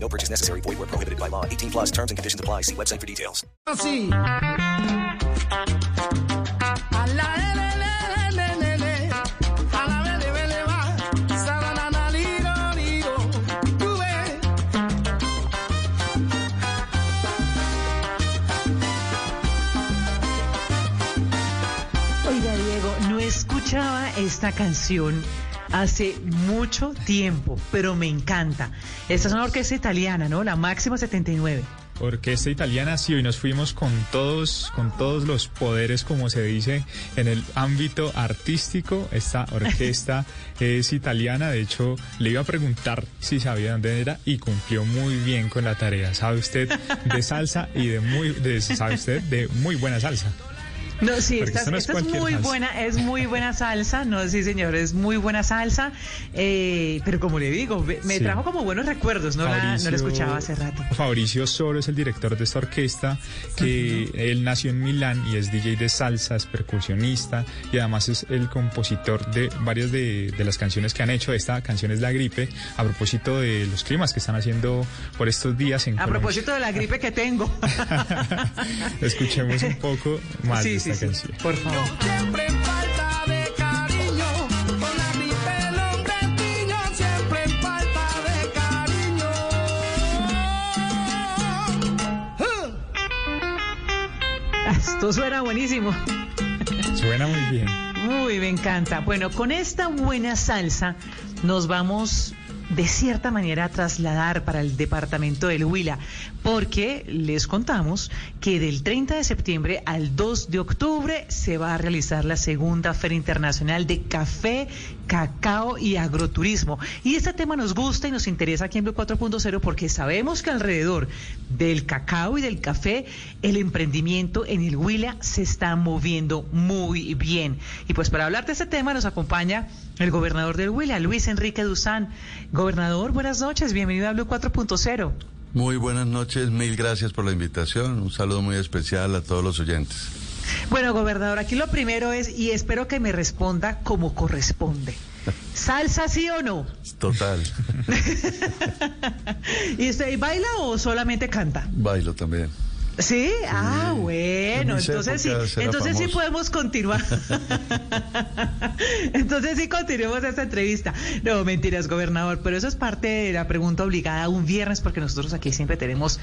No purchase necessary. Void where prohibited by law. 18 plus terms and conditions apply. See website for details. Así. A la. A la va. Tú ves. Oiga, Diego, no escuchaba esta canción hace mucho tiempo, pero me encanta. Esta es una orquesta italiana, ¿no? La Máxima 79. Orquesta italiana, sí, hoy nos fuimos con todos, con todos los poderes, como se dice, en el ámbito artístico. Esta orquesta es italiana, de hecho, le iba a preguntar si sabía dónde era y cumplió muy bien con la tarea. ¿Sabe usted de salsa y de muy, de, sabe usted de muy buena salsa? No, sí, esta, no es esta es cualquier muy salsa. buena, es muy buena salsa, no, sí señor, es muy buena salsa, eh, pero como le digo, me Sí. trajo como buenos recuerdos, no la, no la escuchaba hace rato. Fabricio Soro es el director de esta orquesta, que él nació en Milán y es DJ de salsa, es percusionista y además es el compositor de varias de, de las canciones que han hecho. Esta canción es La Gripe, a propósito de los climas que están haciendo por estos días en A Colombia. propósito de la gripe que tengo. Escuchemos un poco más de sí, esta sí, sí, canción. por favor. Siempre en falta de cariño. Con la gripe el hombre tiño. Siempre en falta de cariño. Esto suena buenísimo. Suena muy bien. Uy, me encanta. Bueno, con esta buena salsa nos vamos de cierta manera trasladar para el departamento del Huila, porque les contamos que del 30 de septiembre al 2 de octubre se va a realizar la segunda Feria Internacional de Café, Cacao y Agroturismo. Y este tema nos gusta y nos interesa aquí en Blue 4.0 porque sabemos que alrededor del cacao y del café el emprendimiento en el Huila se está moviendo muy bien. Y pues para hablar de este tema nos acompaña el gobernador del Huila, Luis Enrique Duzán. Gobernador, buenas noches, bienvenido a Blue 4.0. Muy buenas noches, mil gracias por la invitación. Un saludo muy especial a todos los oyentes. Bueno, gobernador, aquí lo primero es, y espero que me responda como corresponde. ¿Salsa sí o no? Total, ¿Y usted baila o solamente canta? bailo también. Sí, ah, En bueno, entonces sí, entonces sí podemos continuar. entonces sí continuemos esta entrevista. No, mentiras, gobernador, pero eso es parte de la pregunta obligada un viernes, porque nosotros aquí siempre tenemos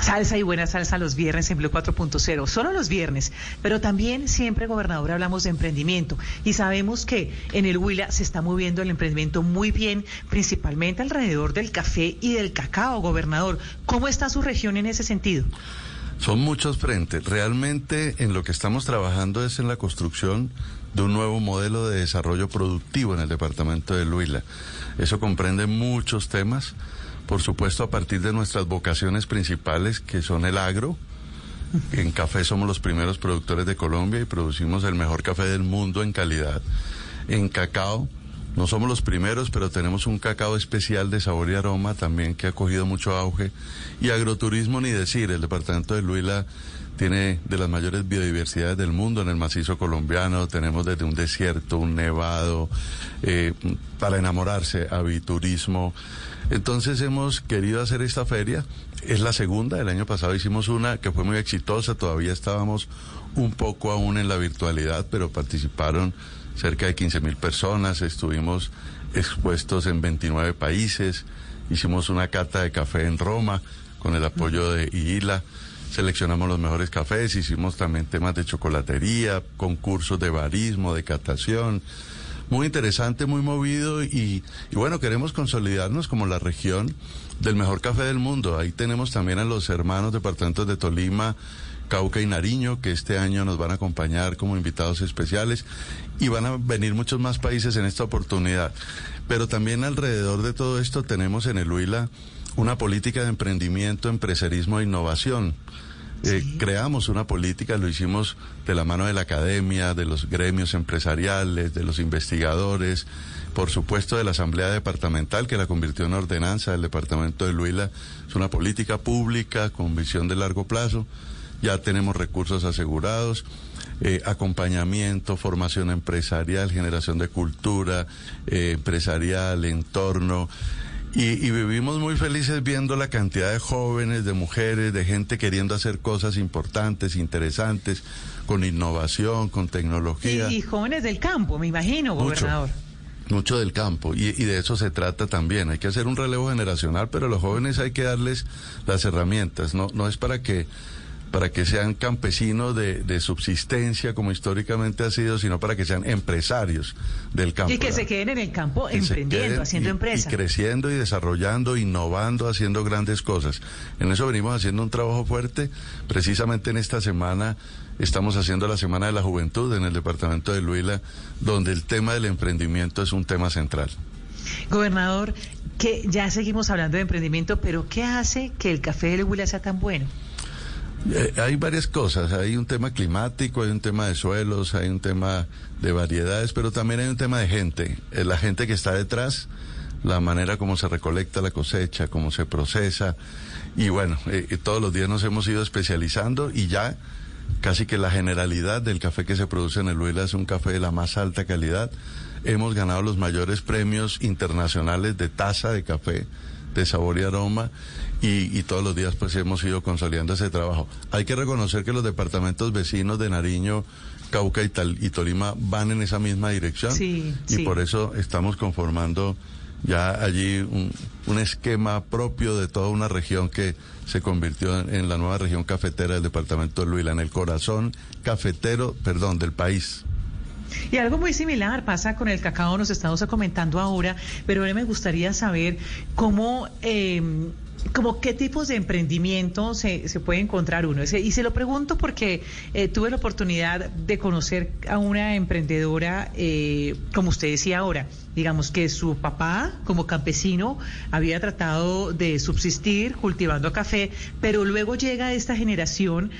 salsa y buena salsa los viernes en Blue 4.0, solo los viernes, pero también siempre, gobernador, hablamos de emprendimiento y sabemos que en el Huila se está moviendo el emprendimiento muy bien, principalmente alrededor del café y del cacao, gobernador. ¿Cómo está su región en ese sentido? Son muchos frentes. Realmente en lo que estamos trabajando es en la construcción de un nuevo modelo de desarrollo productivo en el departamento de Huila. Eso comprende muchos temas, por supuesto a partir de nuestras vocaciones principales, que son el agro. En café somos los primeros productores de Colombia y producimos el mejor café del mundo en calidad. En cacao no somos los primeros, pero tenemos un cacao especial de sabor y aroma también que ha cogido mucho auge. Y agroturismo ni decir, el departamento de Huila tiene de las mayores biodiversidades del mundo en el macizo colombiano. Tenemos desde un desierto, un nevado, eh, para enamorarse, aviturismo. Entonces hemos querido hacer esta feria. Es la segunda, el año pasado hicimos una que fue muy exitosa, todavía estábamos un poco aún en la virtualidad, pero participaron cerca de 15 mil personas, estuvimos expuestos en 29 países, hicimos una cata de café en Roma con el apoyo de IILA, seleccionamos los mejores cafés, hicimos también temas de chocolatería, concursos de barismo, de catación, muy interesante, muy movido y, bueno, queremos consolidarnos como la región del mejor café del mundo. Ahí tenemos también a los hermanos departamentos de Tolima, Cauca y Nariño, que este año nos van a acompañar como invitados especiales y van a venir muchos más países en esta oportunidad. Pero también alrededor de todo esto tenemos en el Huila una política de emprendimiento, empresarismo e innovación. Eh, Sí. creamos una política, lo hicimos de la mano de la academia, de los gremios empresariales, de los investigadores, por supuesto de la Asamblea Departamental, que la convirtió en ordenanza del Departamento de Luila. Es una política pública con visión de largo plazo. Ya tenemos recursos asegurados, eh, acompañamiento, formación empresarial, generación de cultura eh, empresarial, entorno. Y, y vivimos muy felices viendo la cantidad de jóvenes, de mujeres, de gente queriendo hacer cosas importantes, interesantes, con innovación, con tecnología. y jóvenes del campo, me imagino, Mucho. gobernador. Mucho del campo y, y de eso se trata también. Hay que hacer un relevo generacional, pero a los jóvenes hay que darles las herramientas. No, no es para que para que sean campesinos de, de subsistencia como históricamente ha sido, sino para que sean empresarios del campo. Y que ¿verdad? se queden en el campo que emprendiendo, haciendo y- empresa. Y creciendo y desarrollando, innovando, haciendo grandes cosas. En eso venimos haciendo un trabajo fuerte. Precisamente en esta semana estamos haciendo la Semana de la Juventud en el departamento de Luila, donde el tema del emprendimiento es un tema central. Gobernador, que ya seguimos hablando de emprendimiento, pero ¿qué hace que el café del Huila sea tan bueno? Eh, hay varias cosas, hay un tema climático, hay un tema de suelos, hay un tema de variedades, pero también hay un tema de gente, Eh, la gente que está detrás, la manera como se recolecta la cosecha, cómo se procesa, y bueno, eh, eh, todos los días nos hemos ido especializando y ya casi que la generalidad del café que se produce en el Huila es un café de la más alta calidad. Hemos ganado los mayores premios internacionales de taza de café, de sabor y aroma, y, y todos los días pues hemos ido consolidando ese trabajo. Hay que reconocer que los departamentos vecinos de Nariño, Cauca y, Tal- y Tolima van en esa misma dirección, Sí, y sí. por eso estamos conformando ya allí un, un esquema propio de toda una región que se convirtió en, en la nueva región cafetera del departamento de Luila, en el corazón cafetero, perdón, del país. Y algo muy similar pasa con el cacao, nos estamos comentando ahora, pero ahora me gustaría saber cómo, eh, qué tipos de emprendimiento se, se puede encontrar uno. Y se lo pregunto porque eh, tuve la oportunidad de conocer a una emprendedora, eh, como usted decía ahora, digamos que su papá, como campesino, había tratado de subsistir cultivando café, pero luego llega esta generación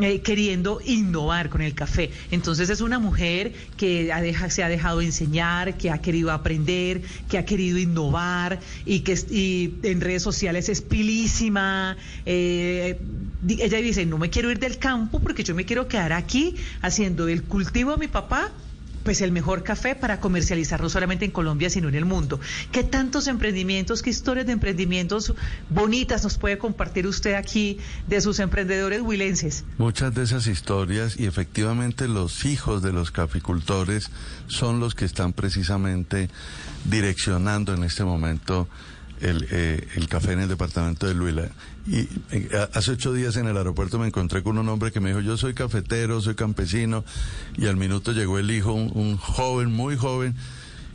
eh, queriendo innovar con el café. Entonces es una mujer que ha se ha dejado enseñar, que ha querido aprender, que ha querido innovar y que y en redes sociales es pilísima. eh, ella dice, no me quiero ir del campo porque yo me quiero quedar aquí haciendo del cultivo de mi papá pues el mejor café para comercializar no solamente en Colombia, sino en el mundo. ¿Qué tantos emprendimientos, qué historias de emprendimientos bonitas nos puede compartir usted aquí de sus emprendedores huilenses? Muchas de esas historias y efectivamente los hijos de los caficultores son los que están precisamente direccionando en este momento el, eh, café en el departamento de Luila. Y eh, hace ocho días en el aeropuerto me encontré con un hombre que me dijo, yo soy cafetero, soy campesino, y al minuto llegó el hijo, un, un joven, muy joven,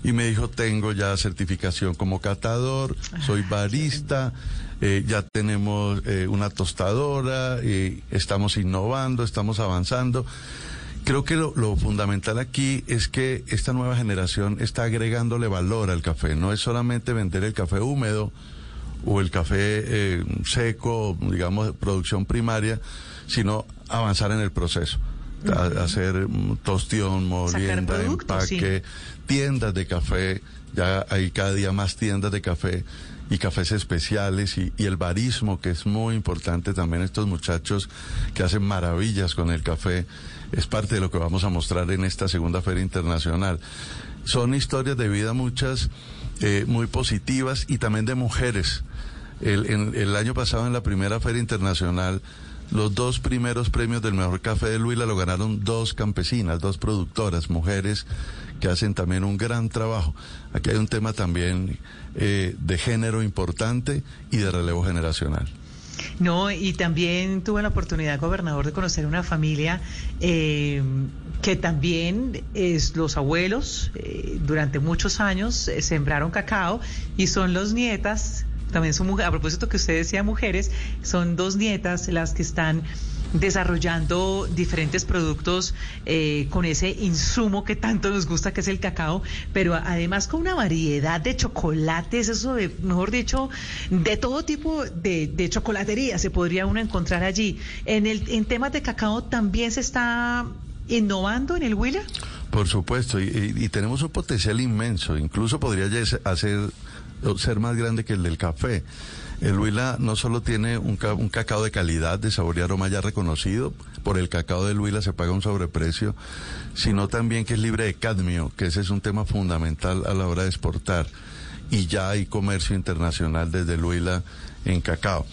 y me dijo, tengo ya certificación como catador, soy barista, eh, ya tenemos eh, una tostadora, estamos innovando, estamos avanzando. Creo que lo, lo fundamental aquí es que esta nueva generación está agregándole valor al café. No es solamente vender el café húmedo o el café eh, seco, digamos, producción primaria, sino avanzar en el proceso. A- hacer mm, tostión, molienda, sí. empaque, tiendas de café. Ya hay cada día más tiendas de café y cafés especiales y, y el barismo, que es muy importante también estos muchachos que hacen maravillas con el café, es parte de lo que vamos a mostrar en esta segunda feria internacional. Son historias de vida muchas eh, muy positivas y también de mujeres. El, año pasado en la primera feria internacional los dos primeros premios del mejor café de Luila lo ganaron dos campesinas, dos productoras, mujeres que hacen también un gran trabajo. Aquí hay un tema también eh, de género importante y de relevo generacional. No, y también tuve la oportunidad, gobernador, de conocer una familia eh, que también es los abuelos, eh, durante muchos años sembraron cacao y son los nietas, también son mujeres, a propósito que usted decía mujeres, son dos nietas las que están desarrollando diferentes productos eh, con ese insumo que tanto nos gusta, que es el cacao, pero además con una variedad de chocolates, eso de, mejor dicho, de todo tipo de, de chocolatería se podría uno encontrar allí. En, el, en temas de cacao también se está innovando en el Huila. Por supuesto, y, y- tenemos un potencial inmenso, incluso podría hacer, ser más grande que el del café. El Huila no solo tiene un cacao de calidad, de sabor y aroma ya reconocido, por el cacao del Huila se paga un sobreprecio, sino también que es libre de cadmio, que ese es un tema fundamental a la hora de exportar. Y ya hay comercio internacional desde el Huila en cacao.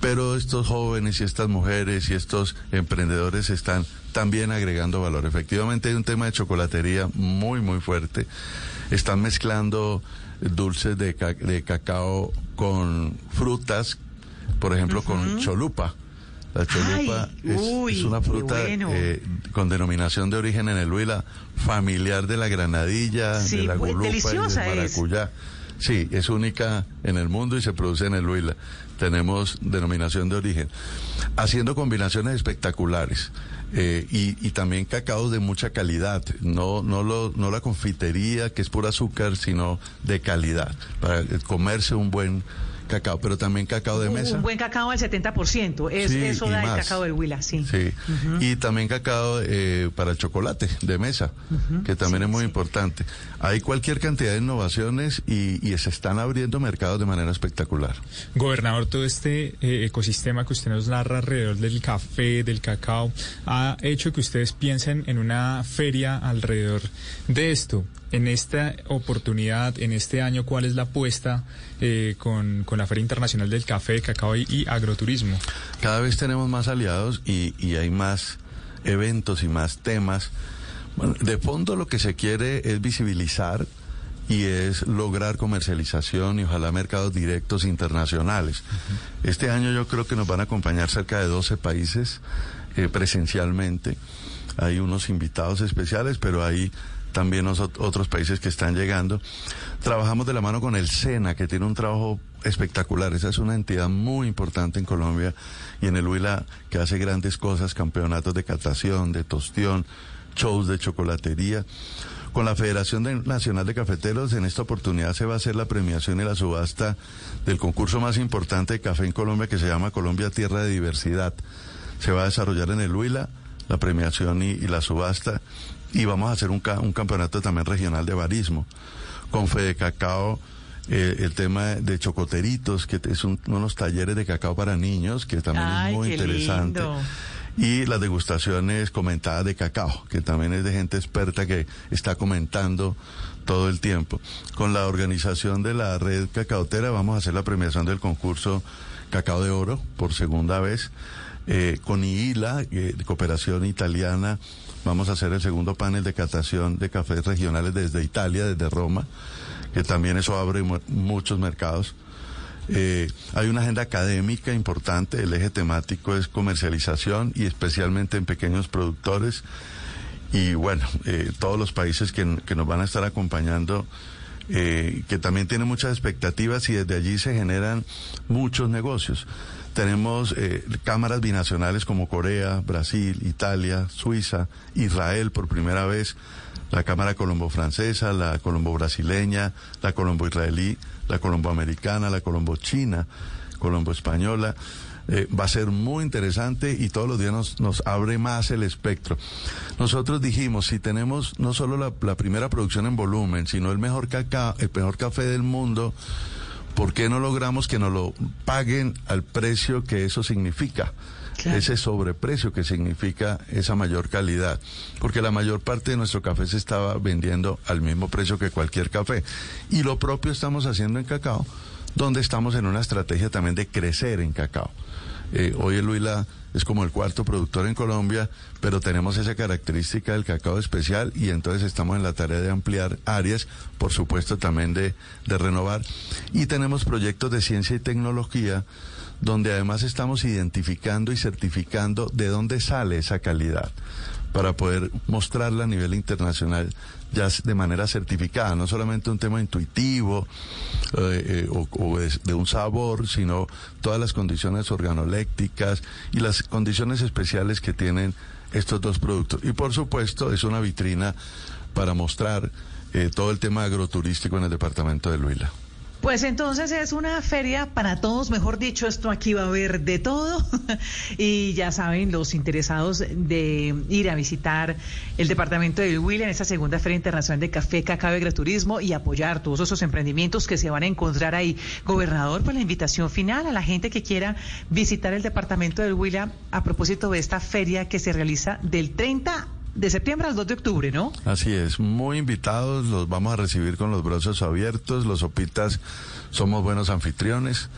Pero estos jóvenes y estas mujeres y estos emprendedores están también agregando valor. Efectivamente hay un tema de chocolatería muy, muy fuerte. Están mezclando dulces de, ca- de cacao con frutas, por ejemplo, con cholupa. La cholupa Ay, es, uy, es una fruta bueno. eh, con denominación de origen en el Huila, familiar de la granadilla, Sí, de la muy gulupa y del es. Sí, es única en el mundo y se produce en el Huila. Tenemos denominación de origen. Haciendo combinaciones espectaculares. eh, y, también cacaos de mucha calidad, no, no, lo, no la confitería que es pura azúcar, sino de calidad, para comerse un buen cacao, pero también cacao de mesa. Un buen cacao al 70%. Es, Sí, eso da el cacao del Huila, sí. Sí, y también cacao eh, para el chocolate de mesa, que también es muy importante. Hay cualquier cantidad de innovaciones y, y se están abriendo mercados de manera espectacular. Gobernador, todo este eh, ecosistema que usted nos narra alrededor del café, del cacao, ha hecho que ustedes piensen en una feria alrededor de esto. En esta oportunidad, en este año, ¿cuál es la apuesta eh, con, con la Feria Internacional del Café, Cacao y, y Agroturismo? Cada vez tenemos más aliados y, y hay más eventos y más temas. Bueno, de fondo lo que se quiere es visibilizar y es lograr comercialización y ojalá mercados directos internacionales. Este año yo creo que nos van a acompañar cerca de 12 países eh, presencialmente. Hay unos invitados especiales, pero hay también os- otros países que están llegando. Trabajamos de la mano con el SENA, que tiene un trabajo espectacular. Esa es una entidad muy importante en Colombia y en el Huila que hace grandes cosas, campeonatos de catación, de tostión, shows de chocolatería. Con la Federación de- Nacional de Cafeteros, en esta oportunidad se va a hacer la premiación y la subasta del concurso más importante de café en Colombia que se llama Colombia Tierra de Diversidad. Se va a desarrollar en el Huila la premiación y, y la subasta y vamos a hacer un, un campeonato también regional de barismo. Con Fede Cacao, eh, el tema de chocoteritos, que es un- unos talleres de cacao para niños, que también Ay, es muy interesante. lindo. Y las degustaciones comentadas de cacao, que también es de gente experta que está comentando todo el tiempo. Con la organización de la red cacaotera vamos a hacer la premiación del concurso Cacao de Oro por segunda vez. Eh, con IILA, eh, Cooperación Italiana, vamos a hacer el segundo panel de catación de cafés regionales desde Italia, desde Roma, que también eso abre mu- muchos mercados. Eh, hay una agenda académica importante, el eje temático es comercialización y especialmente en pequeños productores. Y bueno, todos los países que, nos van a estar acompañando, que también tienen muchas expectativas y desde allí se generan muchos negocios. Tenemos eh, cámaras binacionales como Corea, Brasil, Italia, Suiza, Israel por primera vez, la Cámara Colombo-Francesa, la Colombo-Brasileña, la Colombo-Israelí, la Colombo-Americana, la Colombo-China, Colombo-Española. Eh, va a ser muy interesante y todos los días nos, abre más el espectro. Nosotros dijimos, si tenemos no solo la, la primera producción en volumen, sino el mejor cacao, el mejor café del mundo, ¿por qué no logramos que nos lo paguen al precio que eso significa? Claro. Ese sobreprecio que significa esa mayor calidad. Porque la mayor parte de nuestro café se estaba vendiendo al mismo precio que cualquier café. Y lo propio estamos haciendo en cacao, donde estamos en una estrategia también de crecer en cacao. Eh, hoy el Huila es como el cuarto productor en Colombia, pero tenemos esa característica del cacao especial y entonces estamos en la tarea de ampliar áreas, por supuesto también de, de renovar. Y tenemos proyectos de ciencia y tecnología donde además estamos identificando y certificando de dónde sale esa calidad. Para poder mostrarla a nivel internacional ya de manera certificada, no solamente un tema intuitivo eh, eh, o, de, de, un sabor, sino todas las condiciones organolécticas y las condiciones especiales que tienen estos dos productos. Y por supuesto es una vitrina para mostrar eh, todo el tema agroturístico en el departamento de Huila. Pues entonces es una feria para todos, mejor dicho, esto aquí va a haber de todo. y ya saben, los interesados de ir a visitar el departamento de Huila en esta segunda Feria Internacional de Café, Cacao y Agroturismo y apoyar todos esos emprendimientos que se van a encontrar ahí. Gobernador, pues la invitación final a la gente que quiera visitar el departamento de Huila a propósito de esta feria que se realiza del 30 de septiembre al 2 de octubre, ¿no? Así es, muy invitados, los vamos a recibir con los brazos abiertos, los Opitas somos buenos anfitriones.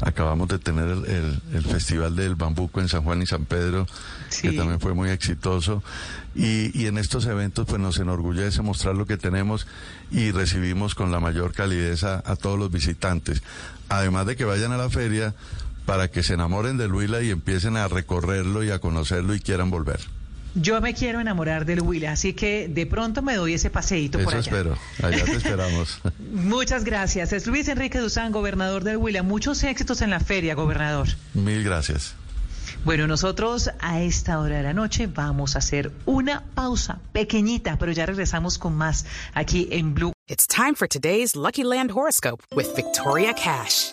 Acabamos de tener el, el, el, Festival del Bambuco en San Juan y San Pedro, sí. que también fue muy exitoso. Y, y, en estos eventos pues nos enorgullece mostrar lo que tenemos y recibimos con la mayor calidez a, a todos los visitantes. Además de que vayan a la feria para que se enamoren de Huila y empiecen a recorrerlo y a conocerlo y quieran volver. Yo me quiero enamorar del Huila, así que de pronto me doy ese paseíto Eso por allá. espero, allá te esperamos. Muchas gracias. Es Luis Enrique Duzán, gobernador del Huila. Muchos éxitos en la feria, gobernador. Mil gracias. Bueno, nosotros a esta hora de la noche vamos a hacer una pausa pequeñita, pero ya regresamos con más aquí en Blue. It's time for today's Lucky Land horoscope with Victoria Cash.